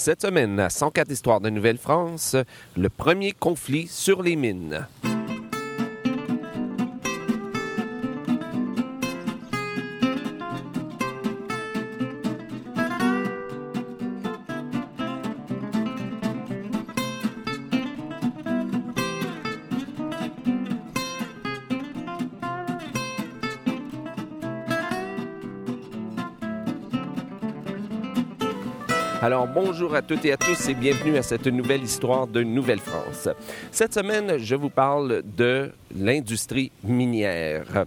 Cette semaine, à 104 Histoires de Nouvelle-France, le premier conflit sur les mines. Alors bonjour à toutes et à tous et bienvenue à cette nouvelle histoire de Nouvelle-France. Cette semaine, je vous parle de l'industrie minière.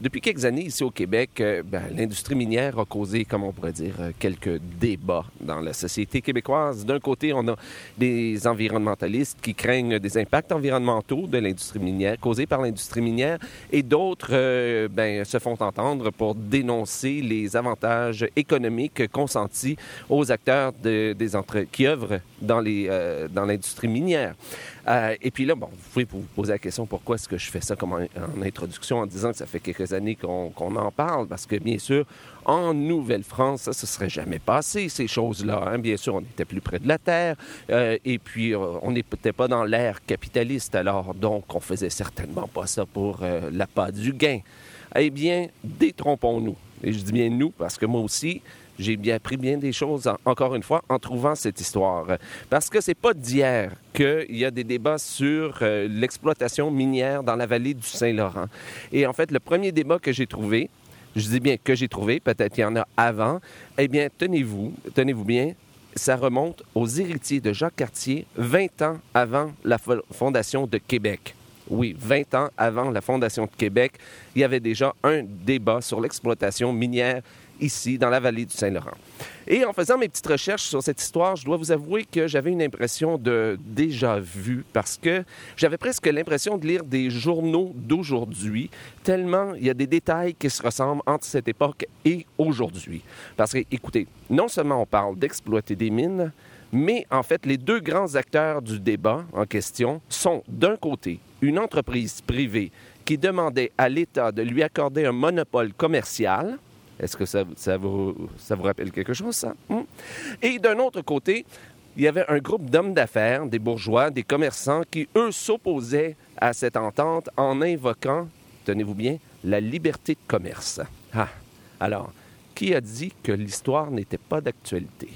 depuis quelques années ici au Québec, euh, ben, l'industrie minière a causé, comme on pourrait dire, euh, quelques débats dans la société québécoise. D'un côté, on a des environnementalistes qui craignent des impacts environnementaux de l'industrie minière causés par l'industrie minière et d'autres euh, ben, se font entendre pour dénoncer les avantages économiques consentis aux acteurs de, des entre... qui œuvrent dans, l'industrie minière. et puis là, bon, vous pouvez vous poser la question pourquoi est-ce que je fais ça comme en, introduction en disant que ça fait quelques années qu'on en parle, parce que bien sûr, en Nouvelle-France, ça ne se serait jamais passé, ces choses-là. Hein. Bien sûr, on était plus près de la Terre, euh, et puis euh, on n'était pas dans l'ère capitaliste, alors donc on faisait certainement pas ça pour euh, la part du gain. Eh bien, détrompons-nous. Et je dis bien nous parce que moi aussi, j'ai bien appris bien des choses, encore une fois, en trouvant cette histoire. Parce que c'est pas d'hier qu'il y a des débats sur euh, l'exploitation minière dans la vallée du Saint-Laurent. Et en fait, le premier débat que j'ai trouvé, je dis bien que j'ai trouvé, peut-être qu'il y en a avant, eh bien, tenez-vous, tenez-vous bien, ça remonte aux héritiers de Jacques Cartier 20 ans avant la fondation de Québec. Oui, 20 ans avant la fondation de Québec, il y avait déjà un débat sur l'exploitation minière ici, dans la vallée du Saint-Laurent. Et en faisant mes petites recherches sur cette histoire, je dois vous avouer que j'avais une impression de déjà vu parce que j'avais presque l'impression de lire des journaux d'aujourd'hui, tellement il y a des détails qui se ressemblent entre cette époque et aujourd'hui. Parce que, écoutez, non seulement on parle d'exploiter des mines, mais en fait, les deux grands acteurs du débat en question sont d'un côté une entreprise privée qui demandait à l'État de lui accorder un monopole commercial, est-ce que ça, vous rappelle quelque chose, ça? Hmm? Et d'un autre côté, il y avait un groupe d'hommes d'affaires, des bourgeois, des commerçants, qui, eux, s'opposaient à cette entente en invoquant, tenez-vous bien, la liberté de commerce. Ah, alors, qui a dit que l'histoire n'était pas d'actualité?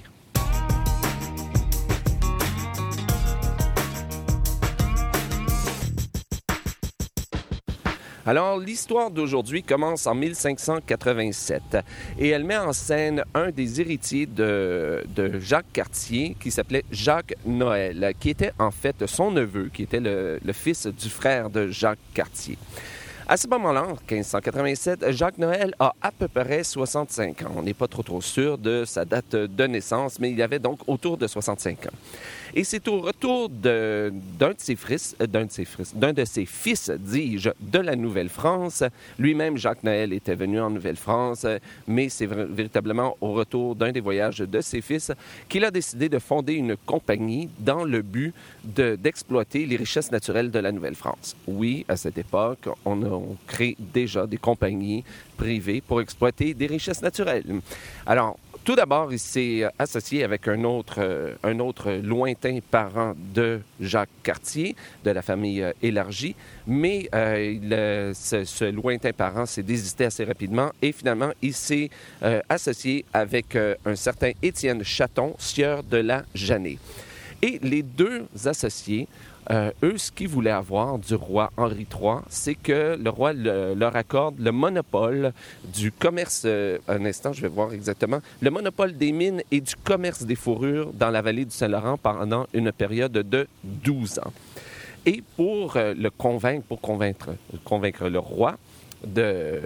Alors, l'histoire d'aujourd'hui commence en 1587 et elle met en scène un des héritiers de, Jacques Cartier qui s'appelait Jacques Noël, qui était en fait son neveu, qui était le, le fils du frère de Jacques Cartier. À ce moment-là, en 1587, Jacques Noël a à peu près 65 ans. On n'est pas trop trop sûr de sa date de naissance, mais il avait donc autour de 65 ans. Et c'est au retour d'un de, ses fils, euh, d'un de ses fils, d'un de ses fils, dis-je, de la Nouvelle-France. Lui-même, Jacques Noël, était venu en Nouvelle-France, mais c'est véritablement au retour d'un des voyages de ses fils qu'il a décidé de fonder une compagnie dans le but d'exploiter les richesses naturelles de la Nouvelle-France. Oui, à cette époque, on a on crée déjà des compagnies privées pour exploiter des richesses naturelles. Alors, tout d'abord, il s'est associé avec un autre, euh, un autre lointain parent de Jacques Cartier, de la famille euh, élargie, mais euh, ce, lointain parent s'est désisté assez rapidement et finalement, il s'est associé avec un certain Étienne Chaton, sieur de la Jeannée. Et les deux associés euh, eux, ce qu'ils voulaient avoir du roi Henri III, c'est que le roi leur accorde le monopole du commerce, euh, un instant, je vais voir exactement, le monopole des mines et du commerce des fourrures dans la vallée du Saint-Laurent pendant une période de 12 ans. Et pour euh, le convaincre, pour convaincre, convaincre le roi, de,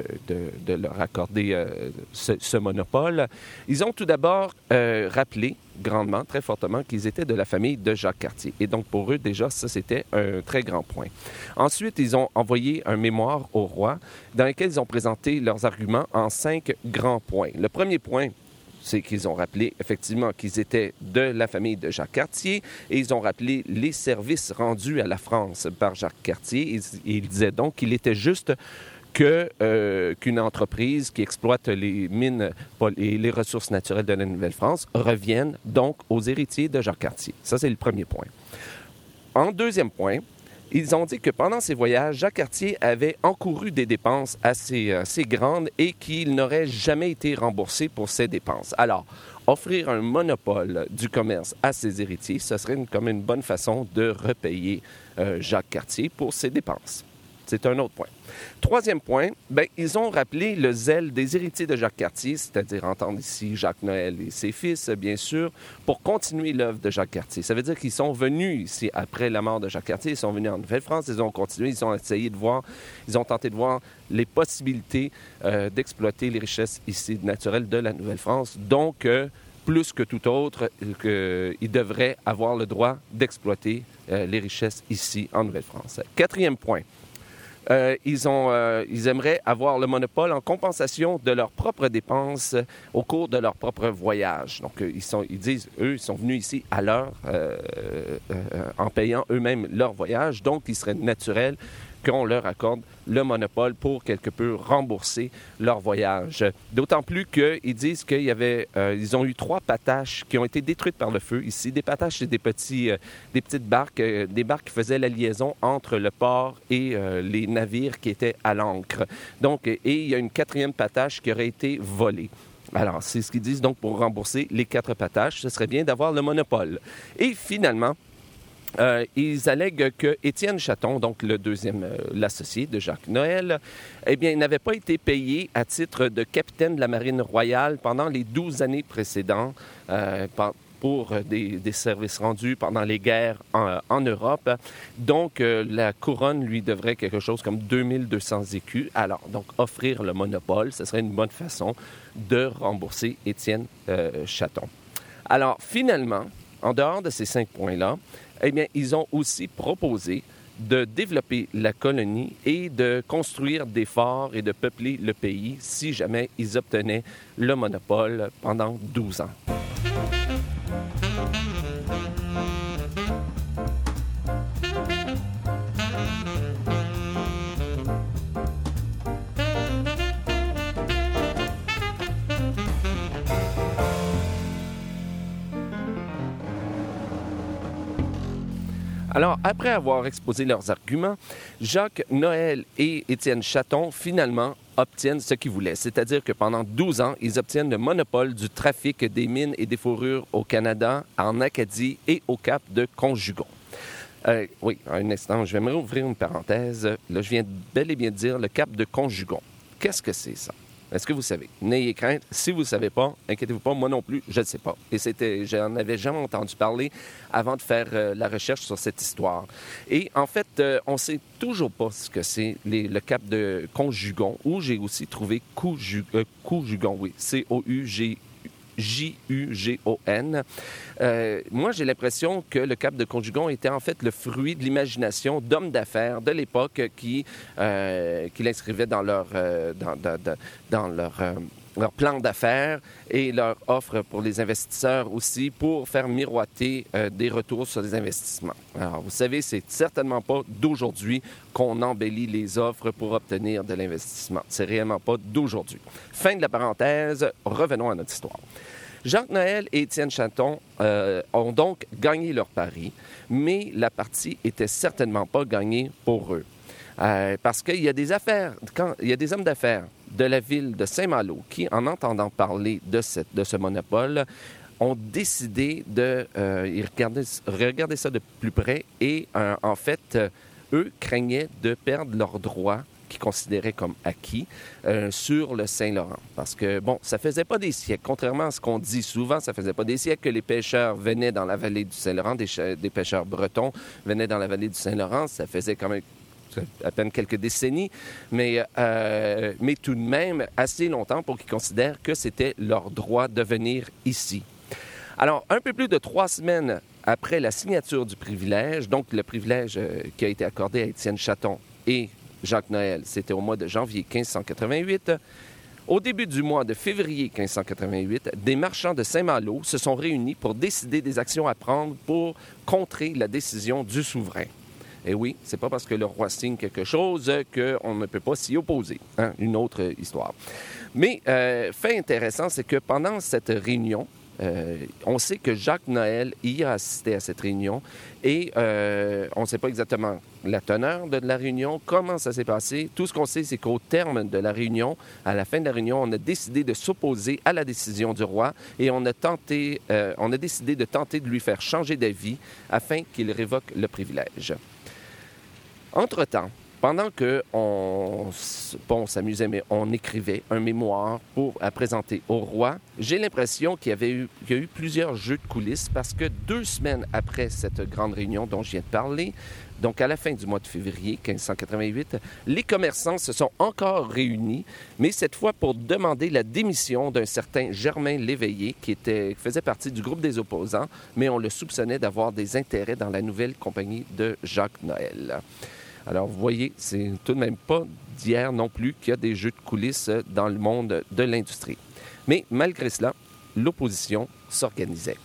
leur accorder euh, ce, monopole. Ils ont tout d'abord euh, rappelé grandement, très fortement, qu'ils étaient de la famille de Jacques Cartier. Et donc, pour eux, déjà, ça, c'était un très grand point. Ensuite, ils ont envoyé un mémoire au roi dans lequel ils ont présenté leurs arguments en cinq grands points. Le premier point, c'est qu'ils ont rappelé effectivement qu'ils étaient de la famille de Jacques Cartier et ils ont rappelé les services rendus à la France par Jacques Cartier. Ils disaient donc qu'il était juste que, qu'une entreprise qui exploite les mines et les ressources naturelles de la Nouvelle-France revienne donc aux héritiers de Jacques Cartier. Ça, c'est le premier point. En deuxième point, ils ont dit que pendant ces voyages, Jacques Cartier avait encouru des dépenses assez, assez grandes et qu'il n'aurait jamais été remboursé pour ces dépenses. Alors, offrir un monopole du commerce à ses héritiers, ce serait comme une bonne façon de repayer euh, Jacques Cartier pour ses dépenses. C'est un autre point. Troisième point, ben, ils ont rappelé le zèle des héritiers de Jacques Cartier, c'est-à-dire entendre ici Jacques Noël et ses fils, bien sûr, pour continuer l'œuvre de Jacques Cartier. Ça veut dire qu'ils sont venus ici après la mort de Jacques Cartier, ils sont venus en Nouvelle-France, ils ont continué, ils ont essayé de voir, ils ont tenté de voir les possibilités euh, d'exploiter les richesses ici naturelles de la Nouvelle-France. Donc, euh, plus que tout autre, ils devraient avoir le droit d'exploiter euh, les richesses ici en Nouvelle-France. Quatrième point, euh, ils, ont, euh, ils aimeraient avoir le monopole en compensation de leurs propres dépenses au cours de leur propre voyage. Donc, ils, sont, ils disent, eux, ils sont venus ici à l'heure en payant eux-mêmes leur voyage. Donc, il serait naturel qu'on leur accorde le monopole pour quelque peu rembourser leur voyage. D'autant plus qu'ils disent avait, euh, ont eu trois pataches qui ont été détruites par le feu ici. Des pataches, c'est des, petits, euh, des petites barques, euh, des barques qui faisaient la liaison entre le port et les navires qui étaient à l'ancre. Donc, et il y a une quatrième patache qui aurait été volée. Alors, c'est ce qu'ils disent donc pour rembourser les quatre pataches. Ce serait bien d'avoir le monopole. Et finalement, euh, ils allèguent que Étienne Chaton, donc le deuxième, euh, l'associé de Jacques Noël, eh bien, n'avait pas été payé à titre de capitaine de la Marine royale pendant les douze années précédentes euh, pour des, services rendus pendant les guerres en, Europe. Donc, la couronne lui devrait quelque chose comme 2200 écus. Alors, donc, offrir le monopole, ce serait une bonne façon de rembourser Étienne Chaton. Alors, finalement, en dehors de ces cinq points-là, eh bien, ils ont aussi proposé de développer la colonie et de construire des forts et de peupler le pays si jamais ils obtenaient le monopole pendant 12 ans. Après avoir exposé leurs arguments, Jacques Noël et Étienne Chaton finalement obtiennent ce qu'ils voulaient, c'est-à-dire que pendant 12 ans, ils obtiennent le monopole du trafic des mines et des fourrures au Canada, en Acadie et au Cap de Conjugon. Euh, oui, un instant, je vais me rouvrir une parenthèse. Là, je viens bel et bien de dire le Cap de Conjugon. Qu'est-ce que c'est ça? Est-ce que vous savez? N'ayez crainte. Si vous ne savez pas, inquiétez-vous pas, moi non plus, je ne sais pas. Et c'était, j'en avais jamais entendu parler avant de faire euh, la recherche sur cette histoire. Et en fait, euh, on ne sait toujours pas ce que c'est le cap de Conjugon, où j'ai aussi trouvé euh, Conjugon, oui, C-O-U-G J-U-G-O-N. Euh, moi, j'ai l'impression que le Cap de Conjugon était en fait le fruit de l'imagination d'hommes d'affaires de l'époque qui, euh, qui l'inscrivaient dans leur, euh, dans, leur leur plan d'affaires et leur offre pour les investisseurs aussi pour faire miroiter des retours sur les investissements. Alors, vous savez, c'est certainement pas d'aujourd'hui qu'on embellit les offres pour obtenir de l'investissement. C'est réellement pas d'aujourd'hui. Fin de la parenthèse, revenons à notre histoire. Jacques Noël et Étienne Chaton euh, ont donc gagné leur pari, mais la partie était certainement pas gagnée pour eux. Euh, parce qu'il y a des affaires, quand, il y a des hommes d'affaires de la ville de Saint-Malo qui, en entendant parler de, cette, de ce monopole, ont décidé de euh, regarder, regarder, ça de plus près et en fait, eux craignaient de perdre leurs droits qu'ils considéraient comme acquis euh, sur le Saint-Laurent. Parce que, bon, ça faisait pas des siècles, contrairement à ce qu'on dit souvent, ça faisait pas des siècles que les pêcheurs venaient dans la vallée du Saint-Laurent, des, pêcheurs bretons venaient dans la vallée du Saint-Laurent, ça faisait quand même à peine quelques décennies, mais, euh, mais tout de même assez longtemps pour qu'ils considèrent que c'était leur droit de venir ici. Alors, un peu plus de trois semaines après la signature du privilège, donc le privilège euh, qui a été accordé à Étienne Chaton et Jacques Noël. C'était au mois de janvier 1588. Au début du mois de février 1588, des marchands de Saint-Malo se sont réunis pour décider des actions à prendre pour contrer la décision du souverain. Et oui, c'est pas parce que le roi signe quelque chose qu'on ne peut pas s'y opposer. Hein? Une autre histoire. Mais euh, fait intéressant, c'est que pendant cette réunion, euh, on sait que Jacques Noël y a assisté à cette réunion et euh, on ne sait pas exactement la teneur de la réunion, comment ça s'est passé. Tout ce qu'on sait, c'est qu'au terme de la réunion, à la fin de la réunion, on a décidé de s'opposer à la décision du roi et on a tenté, euh, on a décidé de tenter de lui faire changer d'avis afin qu'il révoque le privilège. Entre-temps, pendant que on, bon, s'amusait, mais on écrivait un mémoire pour à présenter au roi, j'ai l'impression qu'il y avait eu, a eu plusieurs jeux de coulisses parce que deux semaines après cette grande réunion dont je viens de parler, donc à la fin du mois de février 1588, les commerçants se sont encore réunis, mais cette fois pour demander la démission d'un certain Germain Léveillé qui était, faisait partie du groupe des opposants, mais on le soupçonnait d'avoir des intérêts dans la nouvelle compagnie de Jacques Noël. Alors, vous voyez, c'est tout de même pas d'hier non plus qu'il y a des jeux de coulisses dans le monde de l'industrie. Mais malgré cela, l'opposition s'organisait.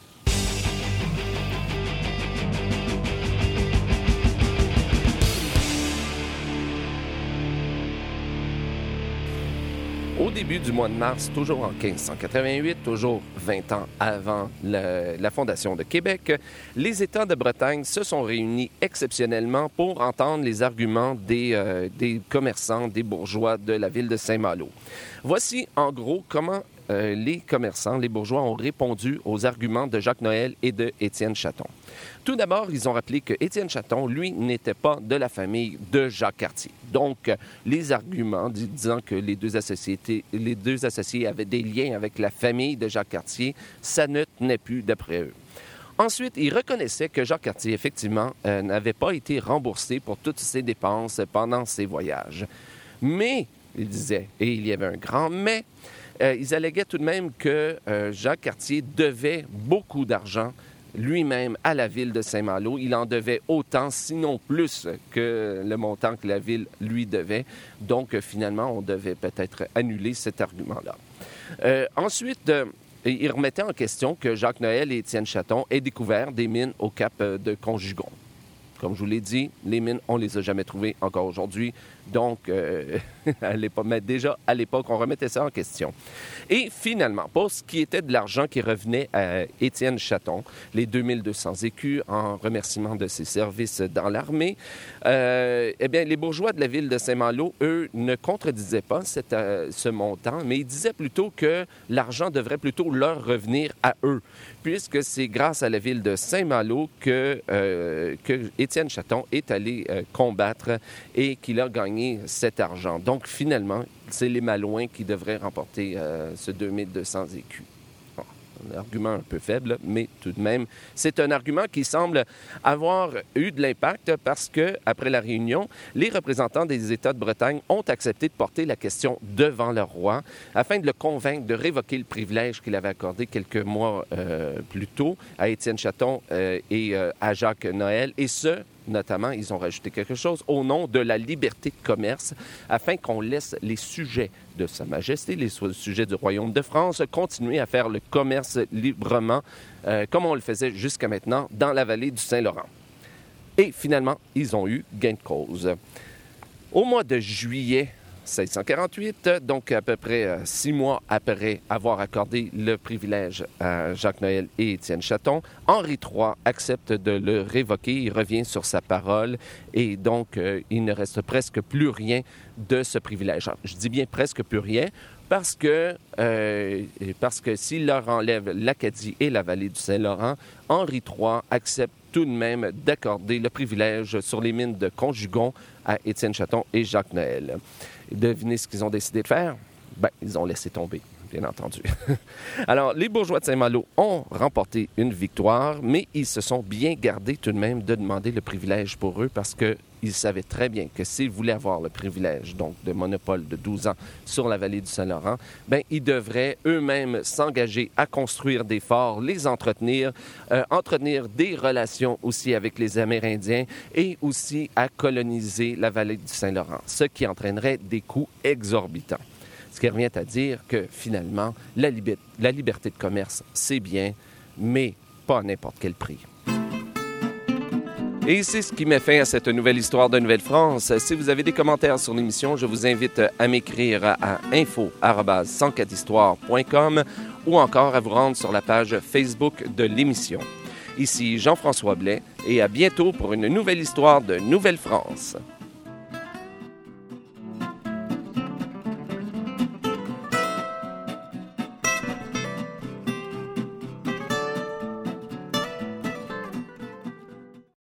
Au début du mois de mars, toujours en 1588, toujours 20 ans avant la, fondation de Québec, les États de Bretagne se sont réunis exceptionnellement pour entendre les arguments des, euh, commerçants, des bourgeois de la ville de Saint-Malo. Voici en gros comment euh, les commerçants, les bourgeois ont répondu aux arguments de Jacques Noël et de Étienne Chaton. Tout d'abord, ils ont rappelé que Étienne Chaton, lui, n'était pas de la famille de Jacques Cartier. Donc, les arguments disant que les deux, associés, avaient des liens avec la famille de Jacques Cartier, ça ne tenait plus d'après eux. Ensuite, ils reconnaissaient que Jacques Cartier, effectivement, euh, n'avait pas été remboursé pour toutes ses dépenses pendant ses voyages. Mais, ils disaient, et il y avait un grand mais, euh, ils alléguaient tout de même que euh, Jacques Cartier devait beaucoup d'argent lui-même à la ville de Saint-Malo. Il en devait autant, sinon plus, que le montant que la ville lui devait. Donc, finalement, on devait peut-être annuler cet argument-là. Euh, ensuite, euh, il remettait en question que Jacques Noël et Étienne Chaton aient découvert des mines au cap euh, de Conjugon. Comme je vous l'ai dit, les mines, on les a jamais trouvées encore aujourd'hui. Donc, euh, déjà à l'époque, on remettait ça en question. Et finalement, pour ce qui était de l'argent qui revenait à Étienne Chaton, les 2200 écus en remerciement de ses services dans l'armée, euh, eh bien, les bourgeois de la ville de Saint-Malo, eux, ne contredisaient pas euh, ce montant, mais ils disaient plutôt que l'argent devrait plutôt leur revenir à eux, puisque c'est grâce à la ville de Saint-Malo que, que Étienne Chaton est allé combattre et qu'il a gagné Donc, finalement, c'est les Malouins qui devraient remporter euh, ce 2200 écus. un argument un peu faible, mais tout de même, c'est un argument qui semble avoir eu de l'impact parce que, après la réunion, les représentants des États de Bretagne ont accepté de porter la question devant le roi afin de le convaincre de révoquer le privilège qu'il avait accordé quelques mois euh, plus tôt à Étienne Chaton euh, et à Jacques Noël, et ce, notamment, ils ont rajouté quelque chose au nom de la liberté de commerce, afin qu'on laisse les sujets de Sa Majesté, les sujets du Royaume de France, continuer à faire le commerce librement, euh, comme on le faisait jusqu'à maintenant dans la vallée du Saint-Laurent. Et finalement, ils ont eu gain de cause. Au mois de juillet 1648, donc à peu près euh, six mois après avoir accordé le privilège à Jacques Noël et Étienne Chaton, Henri III accepte de le révoquer, il revient sur sa parole et donc euh, il ne reste presque plus rien de ce privilège. Je dis bien presque plus rien parce que, euh, que s'il leur enlève l'Acadie et la vallée du Saint-Laurent, Henri III accepte tout de même d'accorder le privilège sur les mines de Conjugon à Étienne Chaton et Jacques Noël. Devinez ce qu'ils ont décidé de faire? Ben, ils ont laissé tomber, bien entendu. Alors, les bourgeois de Saint-Malo ont remporté une victoire, mais ils se sont bien gardés tout de même de demander le privilège pour eux parce que ils savaient très bien que s'ils voulaient avoir le privilège, donc de monopole de 12 ans sur la vallée du Saint-Laurent, ben ils devraient eux-mêmes s'engager à construire des forts, les entretenir, euh, entretenir des relations aussi avec les Amérindiens et aussi à coloniser la vallée du Saint-Laurent, ce qui entraînerait des coûts exorbitants. Ce qui revient à dire que finalement, la, la liberté de commerce, c'est bien, mais pas à n'importe quel prix. Et c'est ce qui met fin à cette nouvelle histoire de Nouvelle-France. Si vous avez des commentaires sur l'émission, je vous invite à m'écrire à info@104histoire.com ou encore à vous rendre sur la page Facebook de l'émission. Ici Jean-François Blais et à bientôt pour une nouvelle histoire de Nouvelle-France.